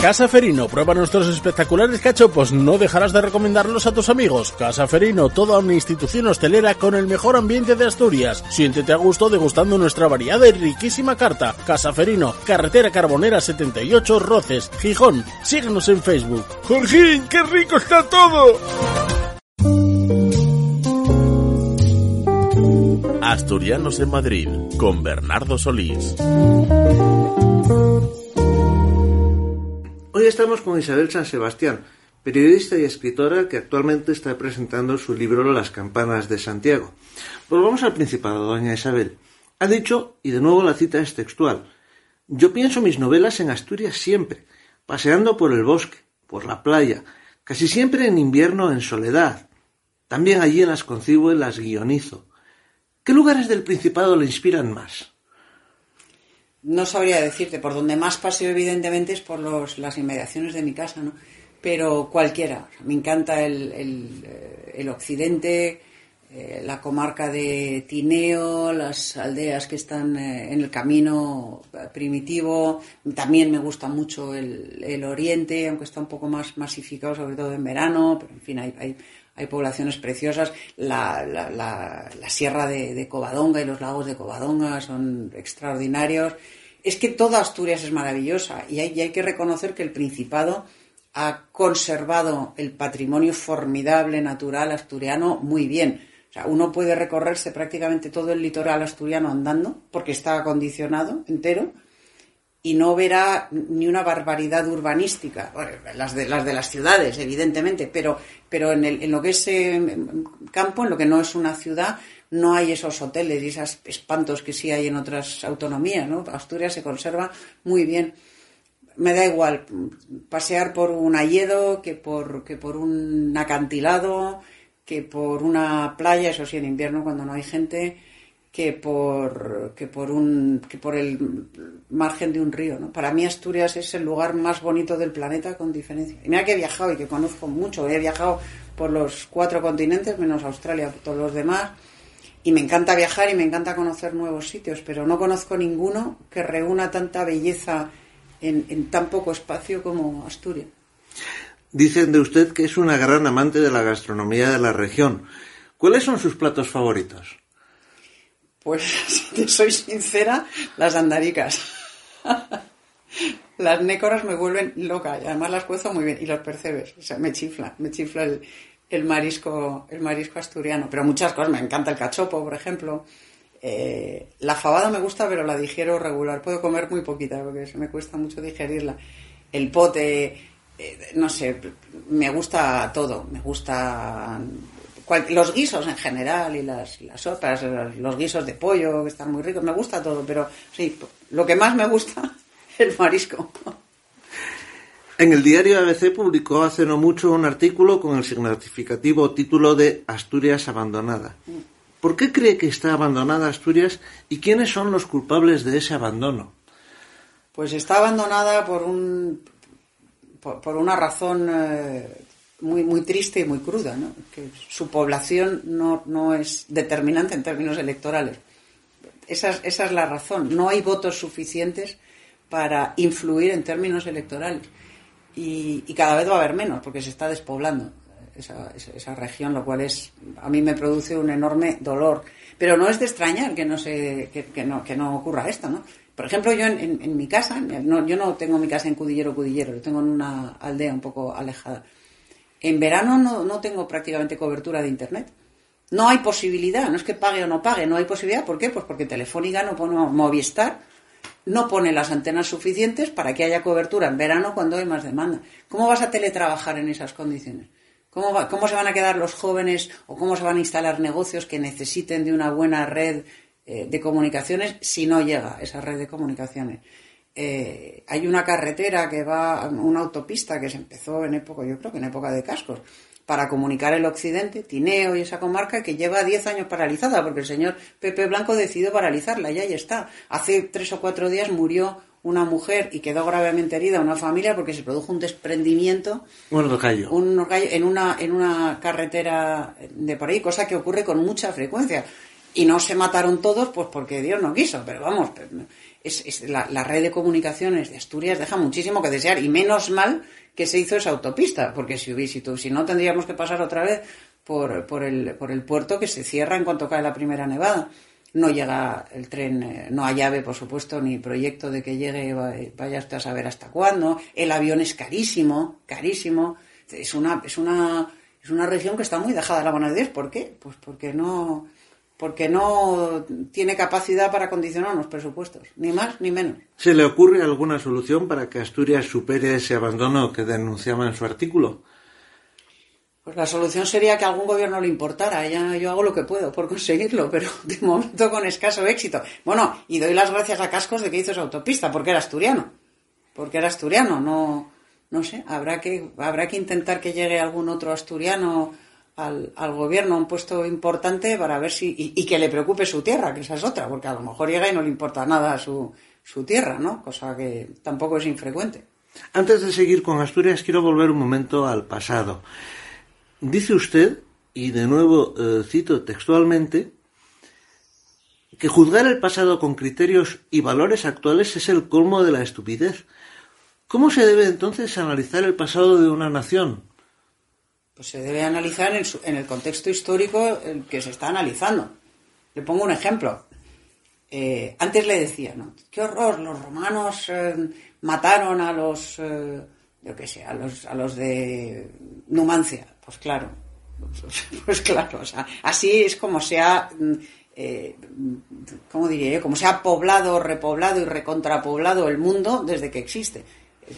Casa Ferino, prueba nuestros espectaculares cachopos, no dejarás de recomendarlos a tus amigos. Casa Ferino, toda una institución hostelera con el mejor ambiente de Asturias. Siéntete a gusto degustando nuestra variada y riquísima carta. Casa Ferino, carretera Carbonera 78, Roces, Gijón. Síguenos en Facebook. Jorgín, qué rico está todo. Asturianos en Madrid, con Bernardo Solís. Hoy estamos con Isabel San Sebastián, periodista y escritora que actualmente está presentando su libro Las campanas de Santiago. Volvamos al Principado, doña Isabel. Ha dicho, y de nuevo la cita es textual, yo pienso mis novelas en Asturias siempre, paseando por el bosque, por la playa, casi siempre en invierno en soledad. También allí las concibo y las guionizo. ¿Qué lugares del Principado le inspiran más? No sabría decirte, por donde más paseo evidentemente es por los, las inmediaciones de mi casa, ¿no? Pero cualquiera. me encanta el, el, eh, occidente, eh, la comarca de Tineo, las aldeas que están eh, en el camino primitivo. También me gusta mucho el, el, oriente, aunque está un poco más masificado, sobre todo en verano, pero en fin, hay, hay hay poblaciones preciosas. La, la, la, sierra de, Covadonga y los lagos de Covadonga son extraordinarios. Es que toda Asturias es maravillosa y hay, hay que reconocer que el Principado ha conservado el patrimonio formidable natural asturiano muy bien. O sea, uno puede recorrerse prácticamente todo el litoral asturiano andando, porque está acondicionado entero, y no verá ni una barbaridad urbanística, las de las de las ciudades, evidentemente, pero, pero en, el, en lo que es eh, campo, en lo que no es una ciudad, no hay esos hoteles y esos espantos que sí hay en otras autonomías, ¿no? Asturias se conserva muy bien. Me da igual pasear por un hayedo que por, que por un acantilado, que por una playa, eso sí, en invierno cuando no hay gente, que por, que por, un, que por el margen de un río. ¿no? Para mí Asturias es el lugar más bonito del planeta con diferencia. Y mira que he viajado y que conozco mucho. He viajado por los cuatro continentes, menos Australia, por todos los demás. Y me encanta viajar y me encanta conocer nuevos sitios, pero no conozco ninguno que reúna tanta belleza en, en tan poco espacio como Asturias. Dicen de usted que es una gran amante de la gastronomía de la región. ¿Cuáles son sus platos favoritos? Pues, si te soy sincera, las andaricas. las nécoras me vuelven loca y además las cuezo muy bien. Y los percebes, o sea, me chifla, me chifla el, marisco, el marisco asturiano. Pero muchas cosas, me encanta el cachopo, por ejemplo. Eh, la fabada me gusta, pero la digiero regular. Puedo comer muy poquita porque se me cuesta mucho digerirla. El pote, eh, no sé, me gusta todo. Me gusta los guisos en general y las, las sopas, los guisos de pollo que están muy ricos. Me gusta todo, pero sí, lo que más me gusta es el marisco. En el diario ABC publicó hace no mucho un artículo con el significativo título de Asturias abandonada. Mm. ¿Por qué cree que está abandonada Asturias y quiénes son los culpables de ese abandono? Pues está abandonada por un por, una razón eh, muy muy triste y muy cruda, ¿no? que su población no, no es determinante en términos electorales. Esa, esa es la razón. No hay votos suficientes para influir en términos electorales. Y, y, cada vez va a haber menos, porque se está despoblando esa, esa, región, lo cual es a mí me produce un enorme dolor. Pero no es de extrañar que no, se, que, no, que no ocurra esto, ¿no? Por ejemplo, yo en, en, mi casa, no, yo no tengo mi casa en Cudillero, Cudillero, lo tengo en una aldea un poco alejada. En verano no, no tengo prácticamente cobertura de Internet. No hay posibilidad, no es que pague o no pague, no hay posibilidad. ¿Por qué? Pues porque Telefónica no pone Movistar, no pone las antenas suficientes para que haya cobertura en verano cuando hay más demanda. ¿Cómo vas a teletrabajar en esas condiciones? ¿Cómo, se van a quedar los jóvenes o cómo se van a instalar negocios que necesiten de una buena red eh, de comunicaciones si no llega esa red de comunicaciones? Eh, hay una carretera que va, una autopista que se empezó en época, yo creo que en época de cascos, para comunicar el occidente, Tineo y esa comarca, que lleva 10 años paralizada, porque el señor Pepe Blanco decidió paralizarla y ahí está. Hace tres o cuatro días murió una mujer y quedó gravemente herida una familia porque se produjo un desprendimiento un en una en una carretera de por ahí cosa que ocurre con mucha frecuencia y no se mataron todos pues porque Dios no quiso pero vamos es, la, red de comunicaciones de Asturias deja muchísimo que desear y menos mal que se hizo esa autopista porque si hubiese si no tendríamos que pasar otra vez por, por, el, por el puerto que se cierra en cuanto cae la primera nevada no llega el tren, eh, no hay llave, por supuesto, ni proyecto de que llegue, vaya usted a saber hasta cuándo. El avión es carísimo, carísimo. Es una, es una, es una región que está muy dejada a la mano de Dios. ¿Por qué? Pues porque no, porque no tiene capacidad para condicionar los presupuestos, ni más ni menos. ¿Se le ocurre alguna solución para que Asturias supere ese abandono que denunciaba en su artículo? Pues la solución sería que a algún gobierno le importara. Ya yo hago lo que puedo por conseguirlo, pero de momento con escaso éxito. Bueno, y doy las gracias a Cascos de que hizo esa autopista, porque era asturiano. Porque era asturiano, no, no sé, habrá que, habrá que intentar que llegue algún otro asturiano al, gobierno a un puesto importante para ver si, y, que le preocupe su tierra, que esa es otra, porque a lo mejor llega y no le importa nada su, su tierra, ¿no? Cosa que tampoco es infrecuente. Antes de seguir con Asturias, quiero volver un momento al pasado. Dice usted, y de nuevo eh, cito textualmente, que juzgar el pasado con criterios y valores actuales es el colmo de la estupidez. ¿Cómo se debe entonces analizar el pasado de una nación? Pues se debe analizar en, el contexto histórico en que se está analizando. Le pongo un ejemplo. Eh, antes le decía, ¿no? Qué horror, los romanos eh, mataron a los, yo qué sé, a los, a los de Numancia. Pues claro, pues claro, así es como se ha, mm, eh, ¿cómo diría yo? Como se ha poblado, repoblado y recontrapoblado el mundo desde que existe.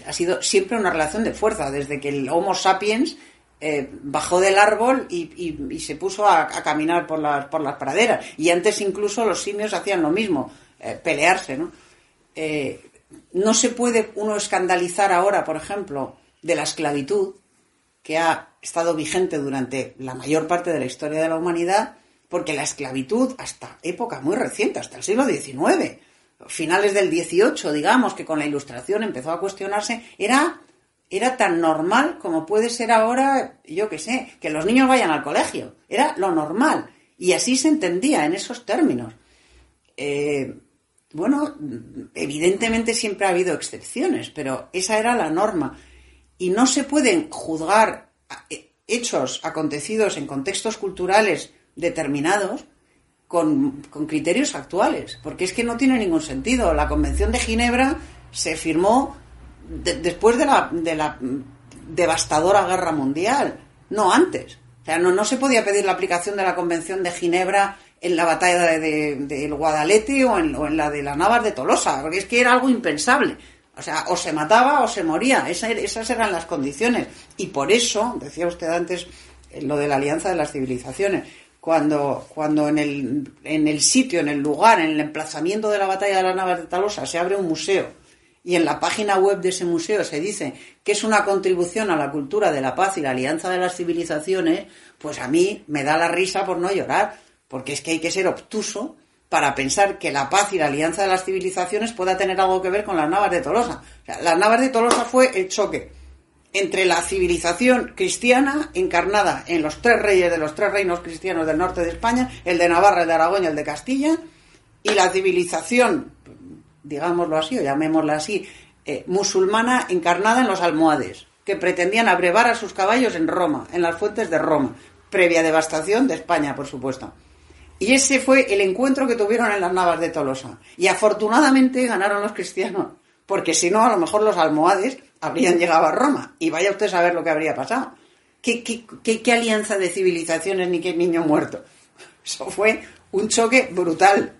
Ha sido siempre una relación de fuerza, desde que el Homo sapiens eh, bajó del árbol y, se puso a, caminar por las, por las praderas. Y antes incluso los simios hacían lo mismo, eh, pelearse, ¿no? no se puede uno escandalizar ahora, por ejemplo, de la esclavitud, que ha estado vigente durante la mayor parte de la historia de la humanidad, porque la esclavitud, hasta época muy reciente, hasta el siglo XIX, finales del XVIII, digamos, que con la ilustración empezó a cuestionarse, era, era tan normal como puede ser ahora, yo qué sé, que los niños vayan al colegio. Era lo normal. Y así se entendía en esos términos. Eh, bueno, evidentemente siempre ha habido excepciones, pero esa era la norma y no se pueden juzgar eh, hechos acontecidos en contextos culturales determinados con, criterios actuales, porque es que no tiene ningún sentido. La Convención de Ginebra se firmó después de la, de la devastadora guerra mundial, no antes. O sea, no, no se podía pedir la aplicación de la Convención de Ginebra en la batalla del de, Guadalete o en, o en, la de las Navas de Tolosa, porque es que era algo impensable. O sea, o se mataba o se moría. esas eran las condiciones. Y por eso, decía usted antes, eh, lo de la alianza de las civilizaciones. Cuando, cuando en, el, en el sitio, en el lugar, en el emplazamiento de la batalla de las Navas de Tolosa se abre un museo y en la página web de ese museo se dice que es una contribución a la cultura de la paz y la alianza de las civilizaciones, pues a mí me da la risa por no llorar, porque es que hay que ser obtuso para pensar que la paz y la alianza de las civilizaciones pueda tener algo que ver con las Navas de Tolosa. las Navas de Tolosa fue el choque entre la civilización cristiana encarnada en los tres reyes de los tres reinos cristianos del norte de España, el de Navarra, el de Aragón y el de Castilla, y la civilización, digámoslo así, o llamémosla así, eh, musulmana encarnada en los almohades, que pretendían abrevar a sus caballos en Roma, en las fuentes de Roma, previa devastación de España, por supuesto. Y ese fue el encuentro que tuvieron en las Navas de Tolosa. Y afortunadamente ganaron los cristianos, porque si no, a lo mejor los almohades habrían llegado a Roma. Y vaya usted a saber lo que habría pasado. ¿Qué, qué, alianza de civilizaciones ni qué niño muerto? Eso fue un choque brutal,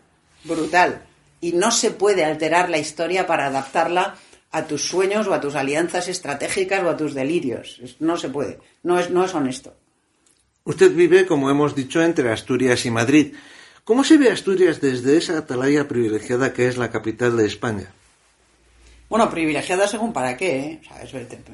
brutal. Y no se puede alterar la historia para adaptarla a tus sueños o a tus alianzas estratégicas o a tus delirios. No se puede. No es, no es honesto. Usted vive, como hemos dicho, entre Asturias y Madrid. ¿Cómo se ve Asturias desde esa atalaya privilegiada que es la capital de España? Bueno, privilegiada según para qué. ¿eh?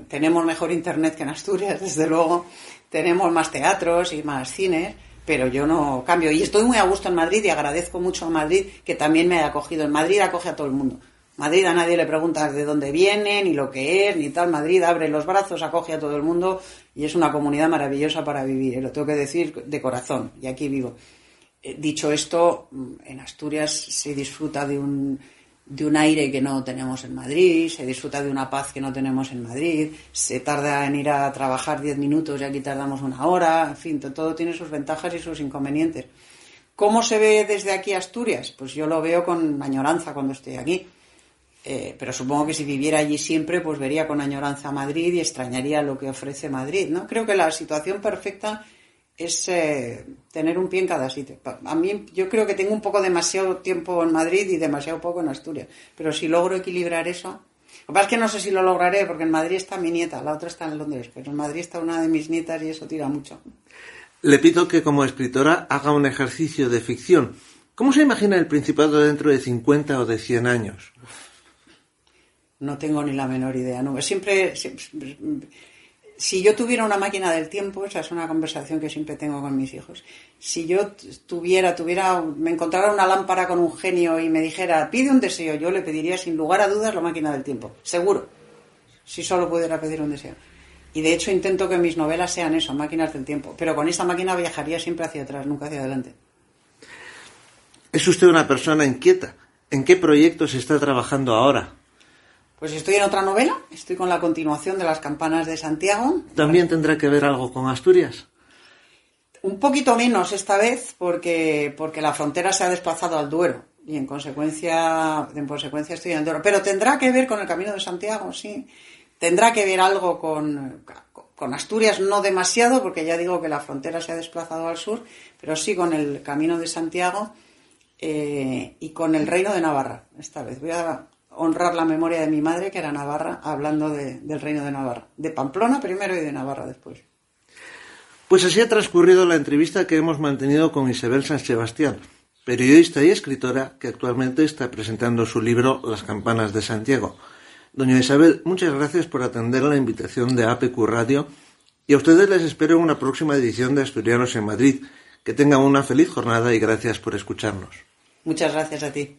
tenemos mejor internet que en Asturias, desde luego. Tenemos más teatros y más cines, pero yo no cambio. Y estoy muy a gusto en Madrid y agradezco mucho a Madrid que también me haya acogido. En Madrid acoge a todo el mundo. Madrid a nadie le pregunta de dónde viene, ni lo que es, ni tal. Madrid abre los brazos, acoge a todo el mundo y es una comunidad maravillosa para vivir. ¿eh? Lo tengo que decir de corazón y aquí vivo. Eh, dicho esto, en Asturias se disfruta de un, de un aire que no tenemos en Madrid, se disfruta de una paz que no tenemos en Madrid, se tarda en ir a trabajar diez minutos y aquí tardamos una hora, en fin, todo tiene sus ventajas y sus inconvenientes. ¿Cómo se ve desde aquí Asturias? Pues yo lo veo con añoranza cuando estoy aquí eh, pero supongo que si viviera allí siempre, pues vería con añoranza Madrid y extrañaría lo que ofrece Madrid, ¿no? Creo que la situación perfecta es eh, tener un pie en cada sitio. A mí yo creo que tengo un poco demasiado tiempo en Madrid y demasiado poco en Asturias, pero si logro equilibrar eso, lo que pasa es que no sé si lo lograré porque en Madrid está mi nieta, la otra está en Londres, pero en Madrid está una de mis nietas y eso tira mucho. Le pido que como escritora haga un ejercicio de ficción. ¿Cómo se imagina el Principado dentro de 50 o de 100 años? No tengo ni la menor idea. No, siempre, si yo tuviera una máquina del tiempo, esa es una conversación que siempre tengo con mis hijos. Si yo tuviera, tuviera, me encontrara una lámpara con un genio y me dijera, pide un deseo, yo le pediría sin lugar a dudas la máquina del tiempo. Seguro. Si solo pudiera pedir un deseo. Y de hecho intento que mis novelas sean eso, máquinas del tiempo. Pero con esa máquina viajaría siempre hacia atrás, nunca hacia adelante. Es usted una persona inquieta. ¿En qué proyectos está trabajando ahora? Pues estoy en otra novela, estoy con la continuación de Las campanas de Santiago. ¿También tendrá que ver algo con Asturias? Un poquito menos esta vez porque, porque la frontera se ha desplazado al Duero y en consecuencia, en consecuencia estoy en el Duero. Pero tendrá que ver con el Camino de Santiago, sí. Tendrá que ver algo con, con Asturias, no demasiado, porque ya digo que la frontera se ha desplazado al sur, pero sí con el Camino de Santiago eh, y con el Reino de Navarra, esta vez. Voy a honrar la memoria de mi madre, que era Navarra, hablando del reino de Navarra. De Pamplona primero y de Navarra después. Pues así ha transcurrido la entrevista que hemos mantenido con Isabel San Sebastián, periodista y escritora que actualmente está presentando su libro Las campanas de Santiago. Doña Isabel, muchas gracias por atender la invitación de APQ Radio y a ustedes les espero en una próxima edición de Asturianos en Madrid. Que tengan una feliz jornada y gracias por escucharnos. Muchas gracias a ti.